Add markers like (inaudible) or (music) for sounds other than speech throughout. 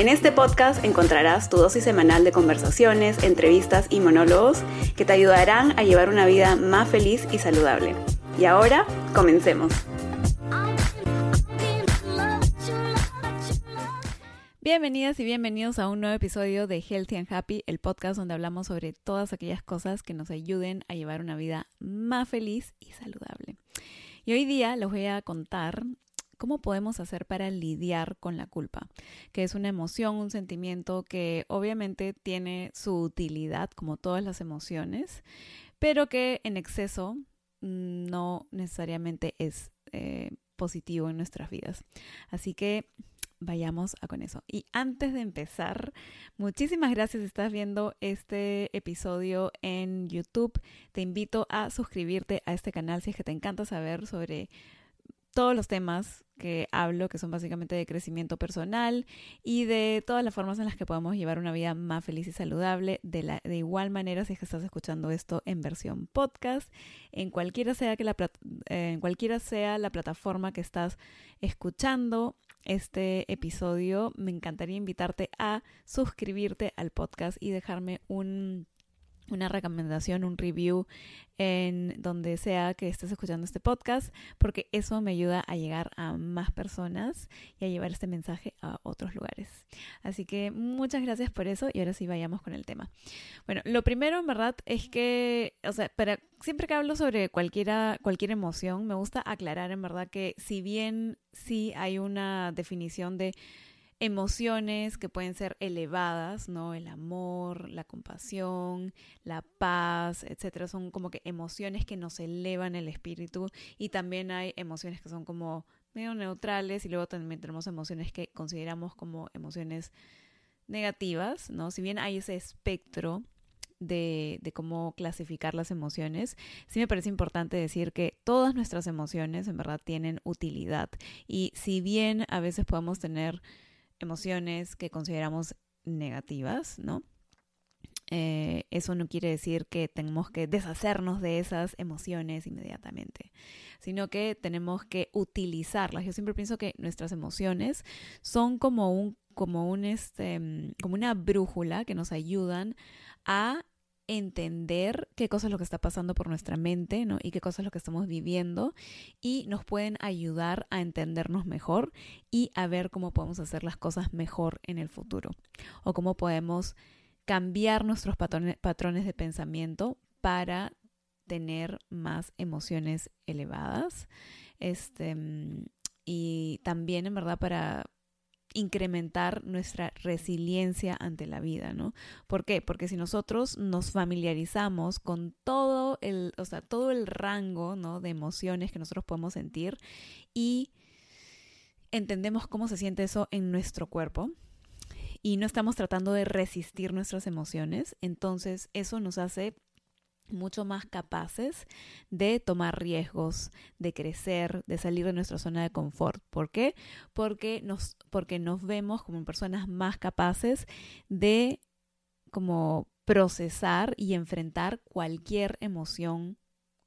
En este podcast encontrarás tu dosis semanal de conversaciones, entrevistas y monólogos que te ayudarán a llevar una vida más feliz y saludable. Y ahora, comencemos. Bienvenidas y bienvenidos a un nuevo episodio de Healthy and Happy, el podcast donde hablamos sobre todas aquellas cosas que nos ayuden a llevar una vida más feliz y saludable. Y hoy día les voy a contar ¿Cómo podemos hacer para lidiar con la culpa? Que es una emoción, un sentimiento que obviamente tiene su utilidad, como todas las emociones, pero que en exceso mm, no necesariamente es eh, positivo en nuestras vidas. Así que vayamos con eso. Y antes de empezar, muchísimas gracias si estás viendo este episodio en YouTube. Te invito a suscribirte a este canal si es que te encanta saber sobre todos los temas que hablo, que son básicamente de crecimiento personal y de todas las formas en las que podemos llevar una vida más feliz y saludable. De, la, de igual manera, si es que estás escuchando esto en versión podcast, en cualquiera sea, que la, en cualquiera sea la plataforma que estás escuchando este episodio, me encantaría invitarte a suscribirte al podcast y dejarme un una recomendación, un review en donde sea que estés escuchando este podcast, porque eso me ayuda a llegar a más personas y a llevar este mensaje a otros lugares. Así que muchas gracias por eso y ahora sí vayamos con el tema. Bueno, lo primero en verdad es que, o sea, para, siempre que hablo sobre cualquiera, cualquier emoción, me gusta aclarar en verdad que si bien sí hay una definición de emociones que pueden ser elevadas, ¿no? El amor, la compasión, la paz, etcétera, son como que emociones que nos elevan el espíritu y también hay emociones que son como medio neutrales y luego también tenemos emociones que consideramos como emociones negativas, ¿no? Si bien hay ese espectro de, de, cómo clasificar las emociones, sí me parece importante decir que todas nuestras emociones en verdad tienen utilidad y si bien a veces podemos tener emociones que consideramos negativas, ¿no? Eh, eso no quiere decir que tenemos que deshacernos de esas emociones inmediatamente, sino que tenemos que utilizarlas. Yo siempre pienso que nuestras emociones son como un, como un, este, como una brújula que nos ayudan a entender qué cosa es lo que está pasando por nuestra mente, ¿no? Y qué cosa es lo que estamos viviendo y nos pueden ayudar a entendernos mejor y a ver cómo podemos hacer las cosas mejor en el futuro o cómo podemos cambiar nuestros patrones, de pensamiento para tener más emociones elevadas. Este, y también, en verdad, para incrementar nuestra resiliencia ante la vida, ¿no? ¿Por qué? Porque si nosotros nos familiarizamos con todo el, o sea, todo el rango, ¿no? De emociones que nosotros podemos sentir y entendemos cómo se siente eso en nuestro cuerpo y no estamos tratando de resistir nuestras emociones, entonces eso nos hace mucho más capaces de tomar riesgos, de crecer, de salir de nuestra zona de confort. ¿Por qué? Porque nos, porque nos vemos como personas más capaces de como procesar y enfrentar cualquier emoción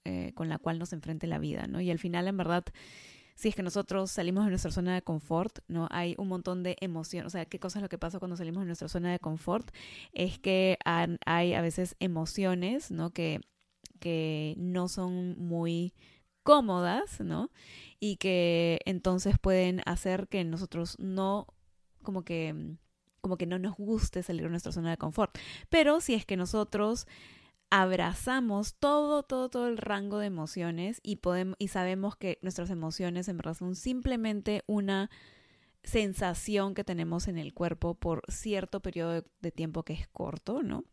eh, con la cual nos enfrente la vida, ¿no? Y al final, en verdad, si es que nosotros salimos de nuestra zona de confort, ¿no? Hay un montón de emoción, o sea, ¿qué cosa es lo que pasa cuando salimos de nuestra zona de confort? Es que hay a veces emociones, ¿no? Que, que no son muy cómodas, ¿no? Y que entonces pueden hacer que nosotros no, como que, como que no nos guste salir de nuestra zona de confort. Pero si es que nosotros abrazamos todo, todo, todo el rango de emociones y, podemos, y sabemos que nuestras emociones en verdad son simplemente una sensación que tenemos en el cuerpo por cierto periodo de tiempo que es corto, ¿no?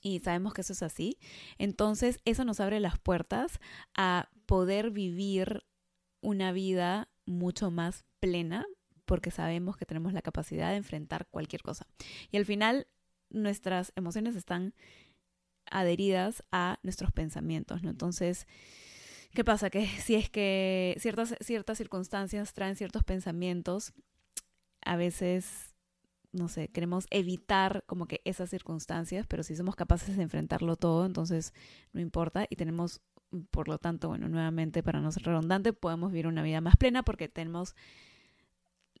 Y sabemos que eso es así. Entonces, eso nos abre las puertas a poder vivir una vida mucho más plena, porque sabemos que tenemos la capacidad de enfrentar cualquier cosa. Y al final, nuestras emociones están adheridas a nuestros pensamientos, ¿no? Entonces, ¿qué pasa? Que (laughs) si es que ciertas, ciertas circunstancias traen ciertos pensamientos, a veces, no sé, queremos evitar como que esas circunstancias, pero si somos capaces de enfrentarlo todo, entonces no importa y tenemos, por lo tanto, bueno, nuevamente, para no ser redundante, podemos vivir una vida más plena porque tenemos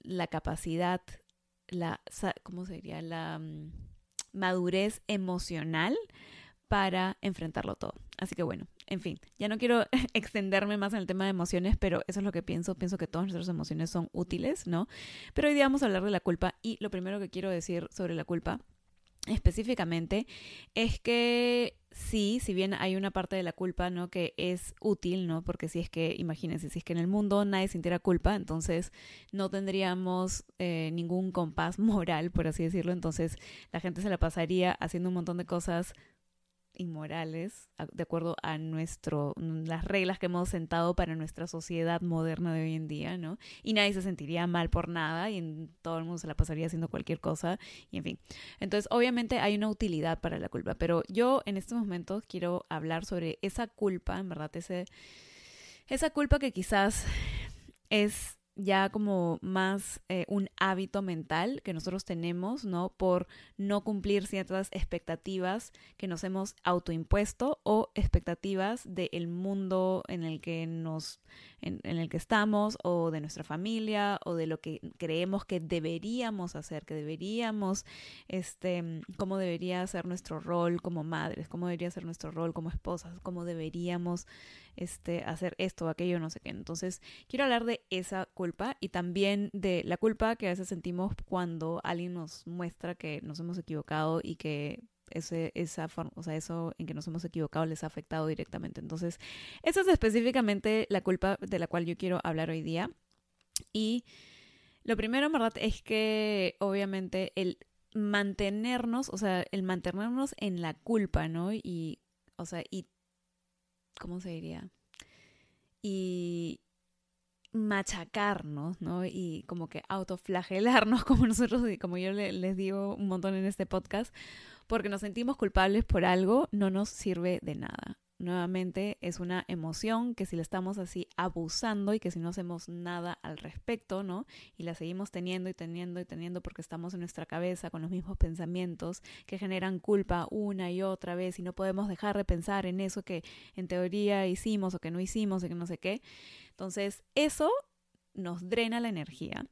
la capacidad, la, ¿cómo se diría? La mm, madurez emocional para enfrentarlo todo. Así que bueno, en fin, ya no quiero (laughs) extenderme más en el tema de emociones, pero eso es lo que pienso. Pienso que todas nuestras emociones son útiles, ¿no? Pero hoy día vamos a hablar de la culpa y lo primero que quiero decir sobre la culpa específicamente es que sí, si bien hay una parte de la culpa, ¿no? Que es útil, ¿no? Porque si es que, imagínense, si es que en el mundo nadie sintiera culpa, entonces no tendríamos eh, ningún compás (laughs) moral, por así decirlo. Entonces la gente se la pasaría haciendo un montón de cosas inmorales de acuerdo a nuestro las reglas que hemos sentado para nuestra sociedad moderna de hoy en día, ¿no? Y nadie se sentiría mal por nada y todo el mundo se la pasaría haciendo cualquier cosa y en fin. Entonces, obviamente hay una utilidad para la culpa, pero yo en estos momentos quiero hablar sobre esa culpa, en verdad, ese esa culpa que quizás es ya como más eh, un hábito mental que nosotros tenemos, ¿no? Por no cumplir ciertas expectativas que nos hemos autoimpuesto o expectativas del mundo en el que nos, en, el que estamos o de nuestra familia o de lo que creemos que deberíamos hacer, que deberíamos, este, cómo debería ser nuestro rol como madres, cómo debería ser nuestro rol como esposas, cómo deberíamos este, hacer esto aquello, no sé qué. Entonces, quiero hablar de esa culpa y también de la culpa que a veces sentimos cuando alguien nos muestra que nos hemos equivocado y que ese, esa forma, o sea, eso en que nos hemos equivocado les ha afectado directamente. Entonces, esa es específicamente la culpa de la cual yo quiero hablar hoy día. Y lo primero, en verdad, es que obviamente el mantenernos, o sea, el mantenernos en la culpa, ¿no? Y, o sea, y ¿cómo se diría? Y machacarnos, ¿no? Y como que autoflagelarnos, (laughs) como nosotros, como yo les digo un montón en este podcast, porque nos sentimos culpables por algo, no nos sirve de nada nuevamente es una emoción que si la estamos así abusando y que si no hacemos nada al respecto, ¿no? Y la seguimos teniendo y teniendo y teniendo porque estamos en nuestra cabeza con los mismos pensamientos que generan culpa una y otra vez y no podemos dejar de pensar en eso que en teoría hicimos o que no hicimos o que no sé qué. Entonces, eso nos drena la energía,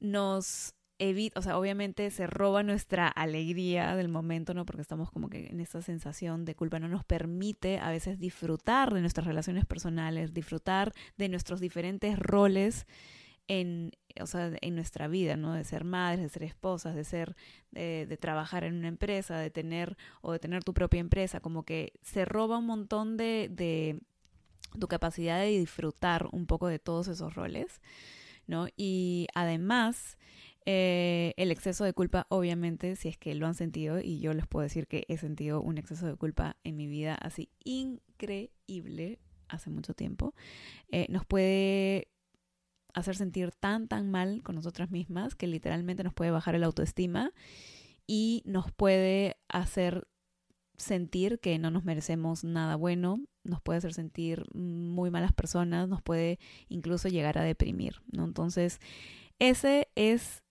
nos evita, o sea, obviamente se roba nuestra alegría del momento, ¿no? Porque estamos como que en esa sensación de culpa, no nos permite a veces disfrutar de nuestras relaciones personales, disfrutar de nuestros diferentes roles en, o sea, en nuestra vida, ¿no? De ser madres, de ser esposas, de ser, de, trabajar en una empresa, de tener, o de tener tu propia empresa, como que se roba un montón de, de tu capacidad de disfrutar un poco de todos esos roles, ¿no? Y además, eh, el exceso de culpa, obviamente, si es que lo han sentido, y yo les puedo decir que he sentido un exceso de culpa en mi vida así increíble hace mucho tiempo, eh, nos puede hacer sentir tan, tan mal con nosotras mismas que literalmente nos puede bajar el autoestima y nos puede hacer sentir que no nos merecemos nada bueno, nos puede hacer sentir muy malas personas, nos puede incluso llegar a deprimir, ¿no? Entonces, ese es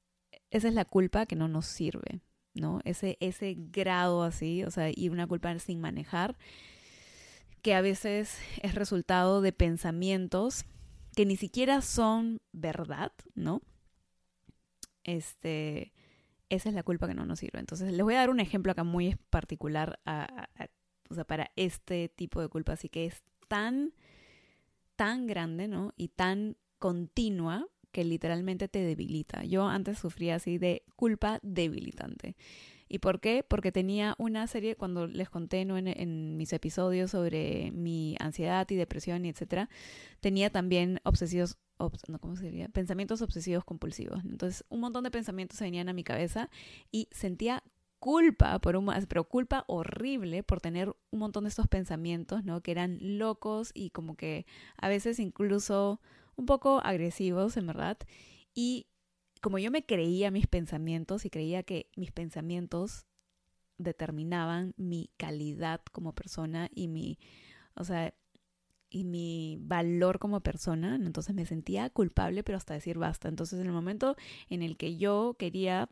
esa es la culpa que no nos sirve, ¿no? Ese, ese grado así, o sea, y una culpa sin manejar, que a veces es resultado de pensamientos que ni siquiera son verdad, ¿no? Este, esa es la culpa que no nos sirve. Entonces, les voy a dar un ejemplo acá muy particular o sea, para este tipo de culpa, así que es tan, tan grande, ¿no? Y tan continua que literalmente te debilita. Yo antes sufría así de culpa debilitante. ¿Y por qué? Porque tenía una serie, cuando les conté ¿no? en, mis episodios sobre mi ansiedad y depresión y etcétera, tenía también obsesivos, no, ¿cómo se diría? Pensamientos obsesivos compulsivos. Entonces, un montón de pensamientos se venían a mi cabeza y sentía culpa por un pero culpa horrible por tener un montón de estos pensamientos, ¿no? Que eran locos y como que a veces incluso un poco agresivos, en verdad. Y como yo me creía mis pensamientos y creía que mis pensamientos determinaban mi calidad como persona y mi, o sea, y mi valor como persona, entonces me sentía culpable, pero hasta decir basta. Entonces, en el momento en el que yo quería,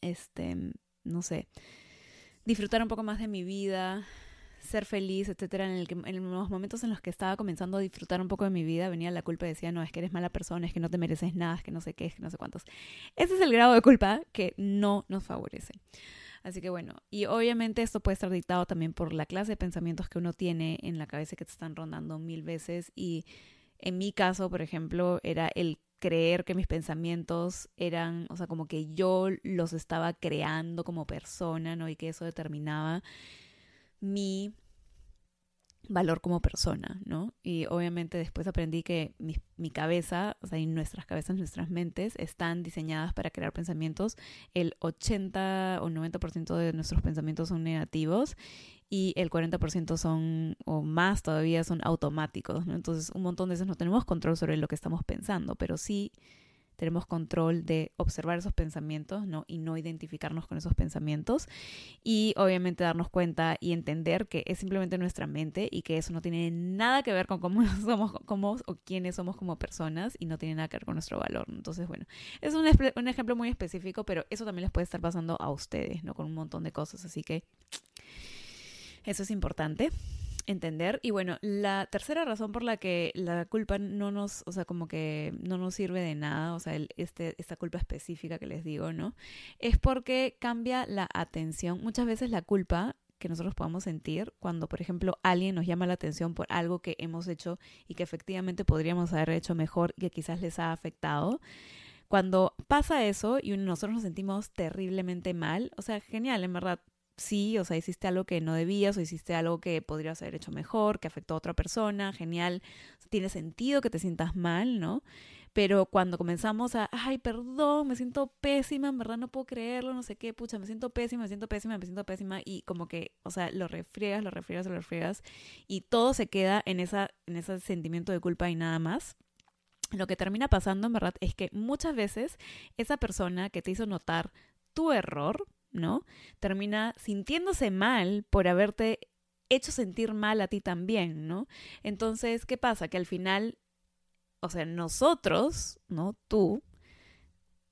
este, no sé, disfrutar un poco más de mi vida, ser feliz, etcétera, en, los momentos en los que estaba comenzando a disfrutar un poco de mi vida, venía la culpa y decía, no, es que eres mala persona, es que no te mereces nada, es que no sé qué, es que no sé cuántos. Ese es el grado de culpa que no nos favorece. Así que bueno, y obviamente esto puede estar dictado también por la clase de pensamientos que uno tiene en la cabeza que te están rondando mil veces. Y en mi caso, por ejemplo, era el creer que mis pensamientos eran, o sea, como que yo los estaba creando como persona, ¿no? Y que eso determinaba mi valor como persona, ¿no? Y obviamente después aprendí que mi, cabeza, o sea, y nuestras cabezas, nuestras mentes están diseñadas para crear pensamientos. El 80 o 90% de nuestros pensamientos son negativos y el 40% son, o más todavía, son automáticos, ¿no? Entonces, un montón de veces no tenemos control sobre lo que estamos pensando, pero sí tenemos control de observar esos pensamientos ¿no? y no identificarnos con esos pensamientos y obviamente darnos cuenta y entender que es simplemente nuestra mente y que eso no tiene nada que ver con cómo (laughs) somos cómo, o quiénes somos como personas y no tiene nada que ver con nuestro valor. Entonces, bueno, es un, un ejemplo muy específico, pero eso también les puede estar pasando a ustedes, ¿no? Con un montón de cosas, así que eso es importante entender. Y bueno, la tercera razón por la que la culpa no nos, o sea, como que no nos sirve de nada, o sea, el, este, esta culpa específica que les digo, ¿no? Es porque cambia la atención. Muchas veces la culpa que nosotros podamos sentir cuando, por ejemplo, alguien nos llama la atención por algo que hemos hecho y que efectivamente podríamos haber hecho mejor y que quizás les ha afectado. Cuando pasa eso y nosotros nos sentimos terriblemente mal, o sea, genial, en verdad, sí, o sea, hiciste algo que no debías o hiciste algo que podrías haber hecho mejor, que afectó a otra persona, genial, tiene sentido que te sientas mal, ¿no? Pero cuando comenzamos a, ay, perdón, me siento pésima, en verdad no puedo creerlo, no sé qué, pucha, me siento pésima, me siento pésima, me siento pésima, y como que, o sea, lo refriegas, lo refriegas, lo refriegas, y todo se queda en, esa, en ese sentimiento de culpa y nada más. Lo que termina pasando, en verdad, es que muchas veces esa persona que te hizo notar tu error, ¿no? Termina sintiéndose mal por haberte hecho sentir mal a ti también, ¿no? Entonces, ¿qué pasa? Que al final, o sea, nosotros, ¿no? Tú,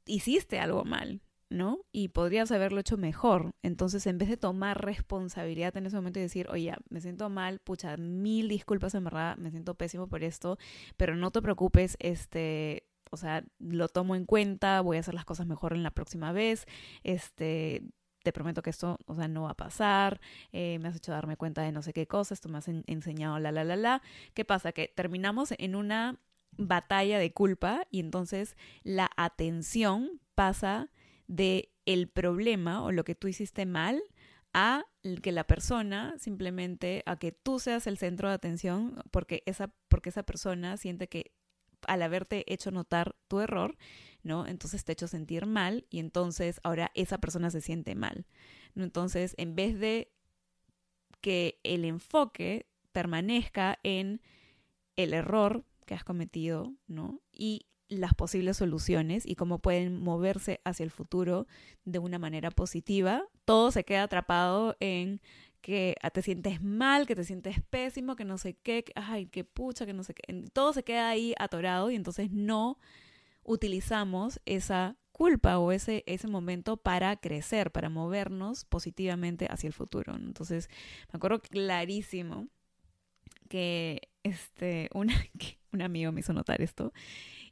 hiciste algo mal, ¿no? Y podrías haberlo hecho mejor. Entonces, en vez de tomar responsabilidad en ese momento y decir, oye, me siento mal, pucha, mil disculpas en verdad, me siento pésimo por esto, pero no te preocupes, este, o sea, lo tomo en cuenta, voy a hacer las cosas mejor en la próxima vez, este, te prometo que esto, o sea, no va a pasar, eh, me has hecho darme cuenta de no sé qué cosas, tú me has enseñado la, la, la, la. ¿Qué pasa? Que terminamos en una batalla de culpa y entonces la atención pasa de el problema o lo que tú hiciste mal a que la persona simplemente a que tú seas el centro de atención porque esa porque esa persona siente que al haberte hecho notar tu error, ¿no? Entonces te hecho sentir mal y entonces ahora esa persona se siente mal. Entonces, en vez de que el enfoque permanezca en el error que has cometido, ¿no? Y las posibles soluciones y cómo pueden moverse hacia el futuro de una manera positiva, todo se queda atrapado en que te sientes mal, que te sientes pésimo, que no sé qué, que, ay, qué pucha, que no sé qué. Todo se queda ahí atorado y entonces no utilizamos esa culpa o ese, ese momento para crecer, para movernos positivamente hacia el futuro. Entonces, me acuerdo clarísimo que este, (laughs) una, (laughs) un amigo me hizo notar esto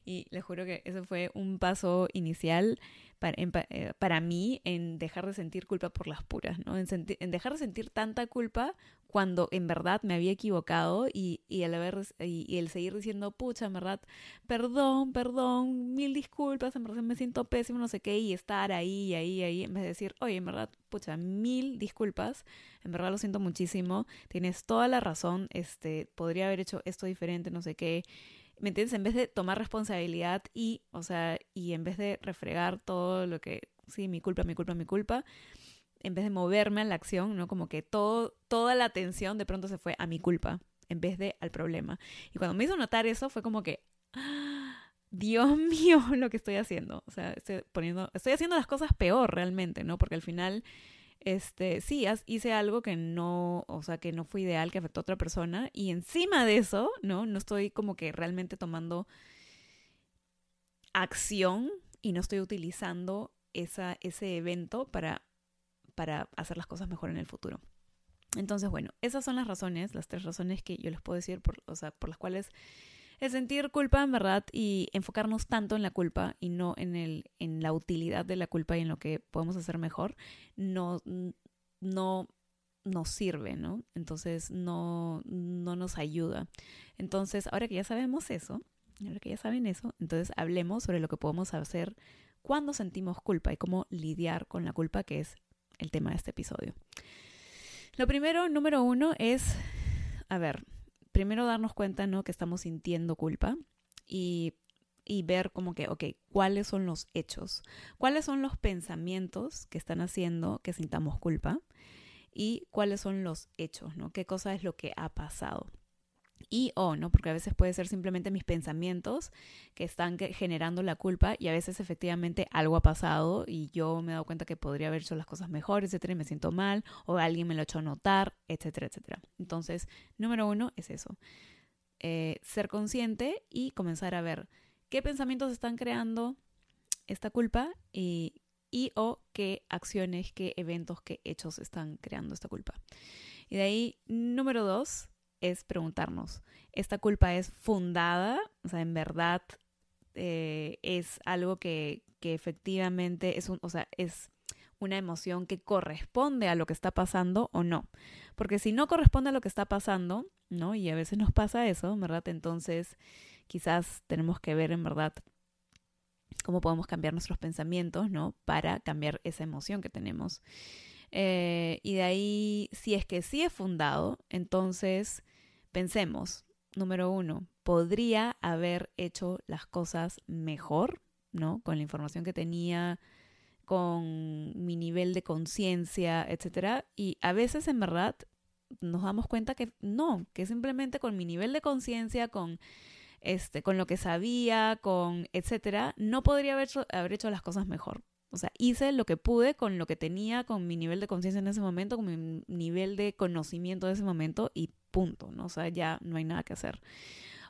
y le juro que ese fue un paso inicial para, eh, para mí en dejar de sentir culpa por las puras, ¿no? En, en, dejar de sentir tanta culpa cuando en verdad me había equivocado y, y, el, haber, y, el seguir diciendo, pucha, en verdad, perdón, perdón, mil disculpas, en verdad me siento pésimo, no sé qué, y estar ahí, ahí, ahí, en vez de decir, oye, en verdad, pucha, mil disculpas, en verdad lo siento muchísimo, tienes toda la razón, este, podría haber hecho esto diferente, no sé qué, ¿me entiendes? En vez de tomar responsabilidad y, o sea, y en vez de refregar todo lo que, sí, mi culpa, mi culpa, mi culpa, en vez de moverme a la acción, ¿no? Como que todo, toda la atención de pronto se fue a mi culpa en vez de al problema. Y cuando me hizo notar eso fue como que, Dios (laughs) mío, lo que estoy haciendo. O sea, estoy poniendo, estoy haciendo las cosas peor realmente, ¿no? Porque al final, este, sí, hice algo que no, o sea, que no fue ideal, que afectó a otra persona. Y encima de eso, ¿no? No estoy como que realmente tomando acción y no estoy utilizando esa, ese evento para, para hacer las cosas mejor en el futuro. Entonces, bueno, esas son las razones, las tres razones que yo les puedo decir, por, o sea, por las cuales el sentir culpa en verdad y enfocarnos tanto en la culpa y no en, el, en la utilidad de la culpa y en lo que podemos hacer mejor, no, no nos sirve, ¿no? Entonces no, no nos ayuda. Entonces, ahora que ya sabemos eso, ahora que ya saben eso, entonces hablemos sobre lo que podemos hacer cuando sentimos culpa y cómo lidiar con la culpa, que es el tema de este episodio. Lo primero, número uno, es, a ver, primero darnos cuenta, ¿no? Que estamos sintiendo culpa y, y ver como que, ok, ¿cuáles son los hechos? ¿Cuáles son los pensamientos que están haciendo que sintamos culpa? Y cuáles son los hechos, ¿no? ¿Qué cosa es lo que ha pasado? Y o, ¿no? Porque a veces puede ser simplemente mis pensamientos que están generando la culpa y a veces efectivamente algo ha pasado y yo me he dado cuenta que podría haber hecho las cosas mejor, etcétera, y me siento mal o alguien me lo ha hecho notar, etcétera, etcétera. Entonces, número uno es eso. Eh, ser consciente y comenzar a ver qué pensamientos están creando esta culpa y, y o qué acciones, qué eventos, qué hechos están creando esta culpa. Y de ahí, número dos, es preguntarnos, ¿esta culpa es fundada? O sea, en verdad eh, es algo que, que, efectivamente es un, o sea, es una emoción que corresponde a lo que está pasando o no. Porque si no corresponde a lo que está pasando, ¿no? Y a veces nos pasa eso, ¿verdad? Entonces, quizás tenemos que ver en verdad cómo podemos cambiar nuestros pensamientos, ¿no? Para cambiar esa emoción que tenemos. Eh, y de ahí, si es que sí es fundado, entonces pensemos, número uno, podría haber hecho las cosas mejor, ¿no? Con la información que tenía, con mi nivel de conciencia, etcétera. Y a veces, en verdad, nos damos cuenta que no, que simplemente con mi nivel de conciencia, con este, con lo que sabía, con etcétera, no podría haber haber hecho las cosas mejor. O sea, hice lo que pude con lo que tenía, con mi nivel de conciencia en ese momento, con mi nivel de conocimiento de ese momento y punto, ¿no? O sea, ya no hay nada que hacer.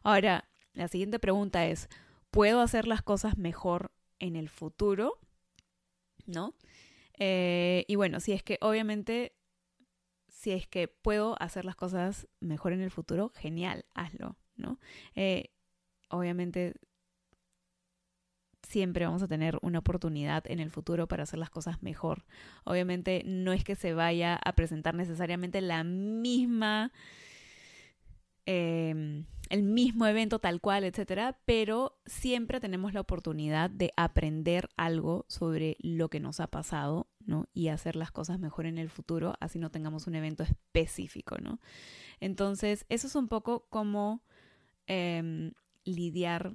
Ahora, la siguiente pregunta es, ¿puedo hacer las cosas mejor en el futuro? ¿No? Eh, y bueno, si es que obviamente, si es que puedo hacer las cosas mejor en el futuro, genial, hazlo, ¿no? Eh, obviamente siempre vamos a tener una oportunidad en el futuro para hacer las cosas mejor. Obviamente no es que se vaya a presentar necesariamente la misma, em, el mismo evento tal cual, etcétera, pero siempre tenemos la oportunidad de aprender algo sobre lo que nos ha pasado, ¿no? Y hacer las cosas mejor en el futuro, así no tengamos un evento específico, ¿no? Entonces, eso es un poco como em, lidiar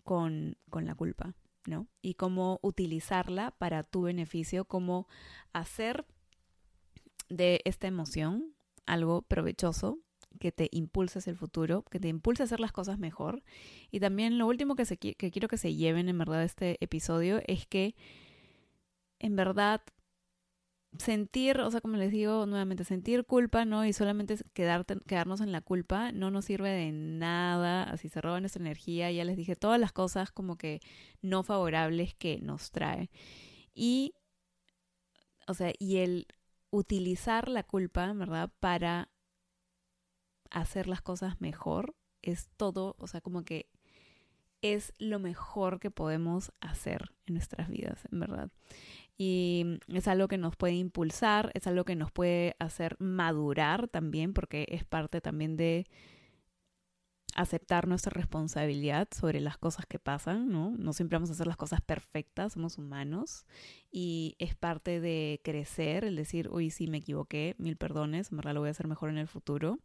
con, con la culpa. ¿no? Y cómo utilizarla para tu beneficio, cómo hacer de esta emoción algo provechoso que te impulse hacia el futuro, que te impulse a hacer las cosas mejor. Y también lo último que, que quiero que se lleven en verdad este episodio es que en verdad sentir, o sea, como les digo nuevamente, sentir culpa, ¿no? Y solamente quedarte, quedarnos en la culpa no nos sirve de nada, así se roba nuestra energía, ya les dije todas las cosas como que no favorables que nos trae. Y, o sea, y el utilizar la culpa, ¿verdad? Para hacer las cosas mejor es todo, o sea, como que es lo mejor que podemos hacer en nuestras vidas, en verdad y es algo que nos puede impulsar, es algo que nos puede hacer madurar también, porque es parte también de aceptar nuestra responsabilidad sobre las cosas que pasan, ¿no? No siempre vamos a hacer las cosas perfectas, somos humanos y es parte de crecer, el decir, uy, sí, me equivoqué, mil perdones, en verdad lo voy a hacer mejor en el futuro,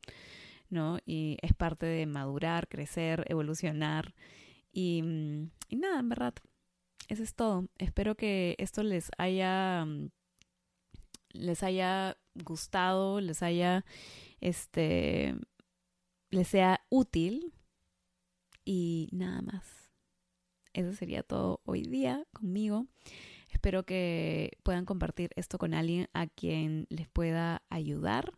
¿no? Y es parte de madurar, crecer, evolucionar y, mm, y nada, en verdad, eso es todo. Espero que esto les haya mm, les haya gustado, les haya este les sea útil y nada más. eso sería todo hoy día conmigo. Espero que puedan compartir esto con alguien a quien les pueda ayudar.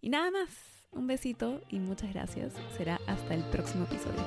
Y nada más, un besito y muchas gracias. Será hasta el próximo episodio.